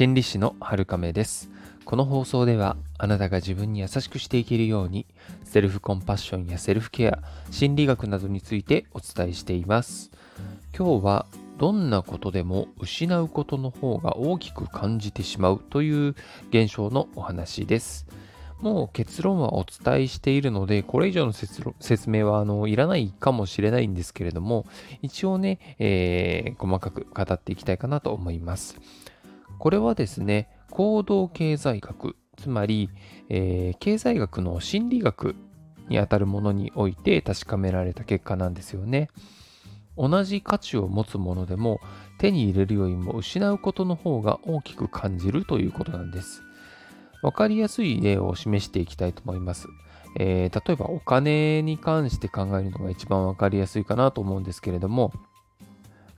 心理師の春亀です。この放送ではあなたが自分に優しくしていけるようにセルフコンパッションやセルフケア心理学などについてお伝えしています。今日はどんなことでも失うことの方が大きく感じてしまうという現象のお話です。もう結論はお伝えしているので、これ以上の説明はあのいらないかもしれないんですけれども、一応ね、えー、細かく語っていきたいかなと思います。これはですね、行動経済学、つまり、えー、経済学の心理学にあたるものにおいて確かめられた結果なんですよね。同じ価値を持つものでも手に入れるよりも失うことの方が大きく感じるということなんです。わかりやすい例を示していきたいと思います。えー、例えばお金に関して考えるのが一番わかりやすいかなと思うんですけれども、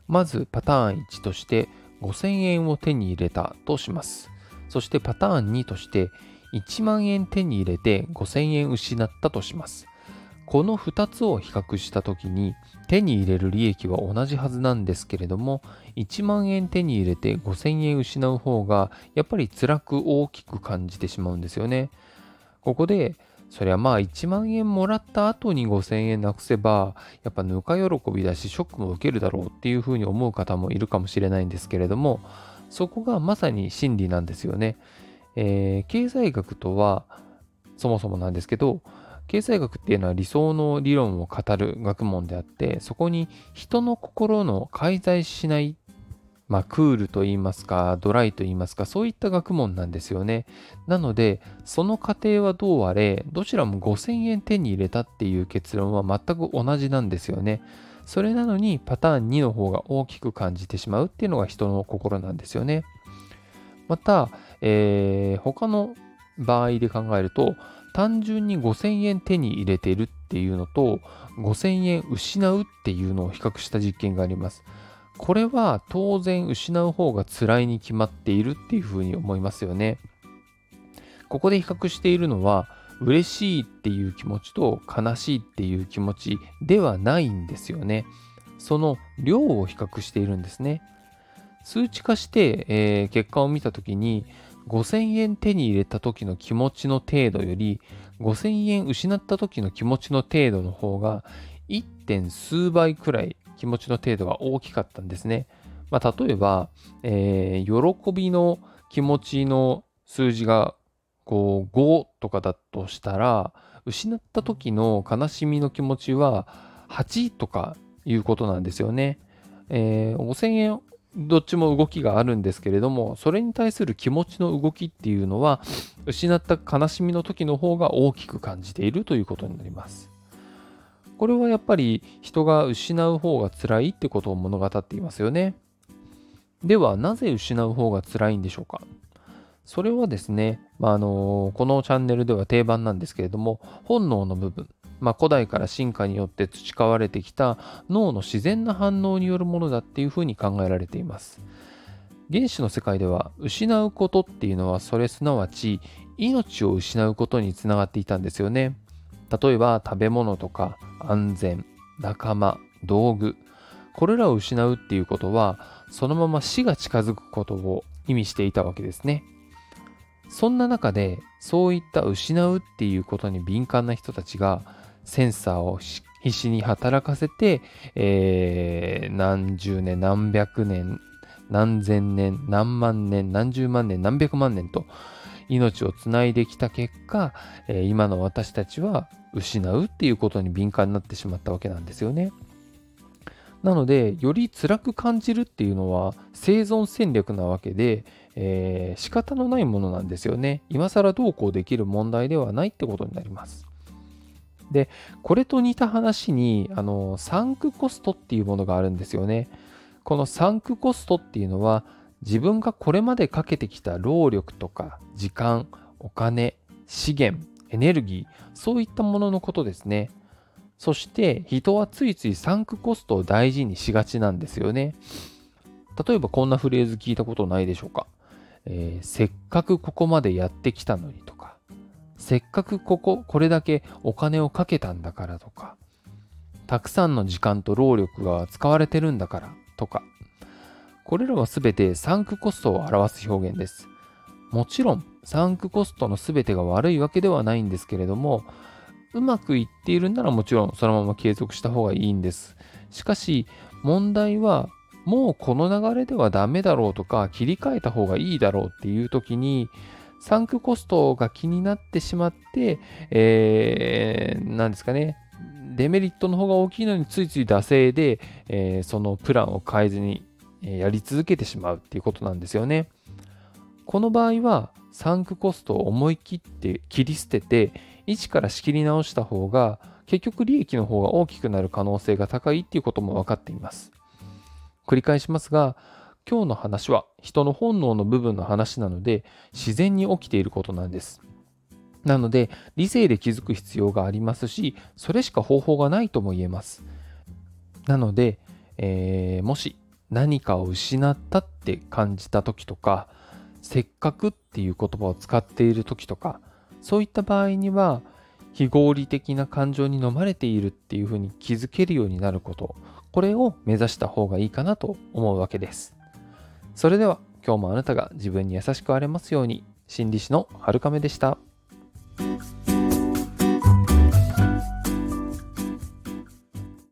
まずパターン1として5000円を手に入れたとします。そしてパターン2として1万円手に入れて5000円失ったとします。この2つを比較した時に手に入れる利益は同じはずなんですけれども1万円手に入れて5000円失う方がやっぱり辛く大きく感じてしまうんですよね。ここでそりゃまあ1万円もらった後に5000円なくせばやっぱぬか喜びだしショックも受けるだろうっていうふうに思う方もいるかもしれないんですけれどもそこがまさに真理なんですよね。えー、経済学とはそもそもなんですけど経済学っていうのは理想の理論を語る学問であって、そこに人の心の介在しない、まあ、クールと言いますか、ドライと言いますか、そういった学問なんですよね。なので、その過程はどうあれ、どちらも5000円手に入れたっていう結論は全く同じなんですよね。それなのにパターン2の方が大きく感じてしまうっていうのが人の心なんですよね。また、えー、他の場合で考えると、単純に5000円手に入れてるっていうのと5000円失うっていうのを比較した実験があります。これは当然失う方が辛いに決まっているっていうふうに思いますよね。ここで比較しているのは嬉しいっていう気持ちと悲しいっていう気持ちではないんですよね。その量を比較しているんですね。数値化して、えー、結果を見たときに5000円手に入れた時の気持ちの程度より5000円失った時の気持ちの程度の方が 1. 点数倍くらい気持ちの程度が大きかったんですね。まあ、例えば、えー、喜びの気持ちの数字がこう5とかだとしたら失った時の悲しみの気持ちは8とかいうことなんですよね。えー、5000円どっちも動きがあるんですけれども、それに対する気持ちの動きっていうのは、失った悲しみの時の方が大きく感じているということになります。これはやっぱり人が失う方が辛いってことを物語っていますよね。では、なぜ失う方が辛いんでしょうか？それはですね、まあ、あのこのチャンネルでは定番なんですけれども、本能の部分、まあ、古代から進化によって培われてきた脳の自然な反応によるものだっていうふうに考えられています。原子の世界では失うことっていうのはそれすなわち命を失うことにつながっていたんですよね。例えば食べ物とか安全、仲間、道具。これらを失うっていうことはそのまま死が近づくことを意味していたわけですね。そんな中でそういった失うっていうことに敏感な人たちがセンサーを必死に働かせて、えー、何十年、何百年、何千年、何万年、何十万年、何百万年と命をつないできた結果、えー、今の私たちは失うっていうことに敏感になってしまったわけなんですよね。なので、より辛く感じるっていうのは生存戦略なわけで、えー、仕方のないものなんですよね。今更どうこうできる問題ではないってことになります。で、これと似た話に、あの、サンクコストっていうものがあるんですよね。このサンクコストっていうのは、自分がこれまでかけてきた労力とか時間、お金、資源、エネルギー、そういったもののことですね。そして人はついついサンクコストを大事にしがちなんですよね。例えばこんなフレーズ聞いたことないでしょうか。えー、せっかくここまでやってきたのにとか、せっかくここ、これだけお金をかけたんだからとか、たくさんの時間と労力が使われてるんだからとか、これらは全てサンクコストを表す表現です。もちろん、サンクコストの全てが悪いわけではないんですけれども、うまくいっているならもちろんそのまま継続した方がいいんです。しかし、問題は、もうこの流れではダメだろうとか、切り替えた方がいいだろうっていう時に、サンクコストが気になってしまって、えー、なんですかね、デメリットの方が大きいのについつい惰性で、えー、そのプランを変えずにやり続けてしまうっていうことなんですよね。この場合はサンクコストを思い切って切り捨てて一から仕切り直した方が結局利益の方が大きくなる可能性が高いっていうことも分かっています。繰り返しますが今日の話は人の本能の部分の話なので自然に起きていることなんです。なので理性で気づく必要がありますしそれしか方法がないとも言えます。なので、えー、もし何かを失ったって感じた時とかせっかくっていう言葉を使っている時とかそういった場合には非合理的な感情に飲まれているっていうふうに気づけるようになることこれを目指した方がいいかなと思うわけですそれでは今日もあなたが自分に優しくあれますように心理師の春亀でした。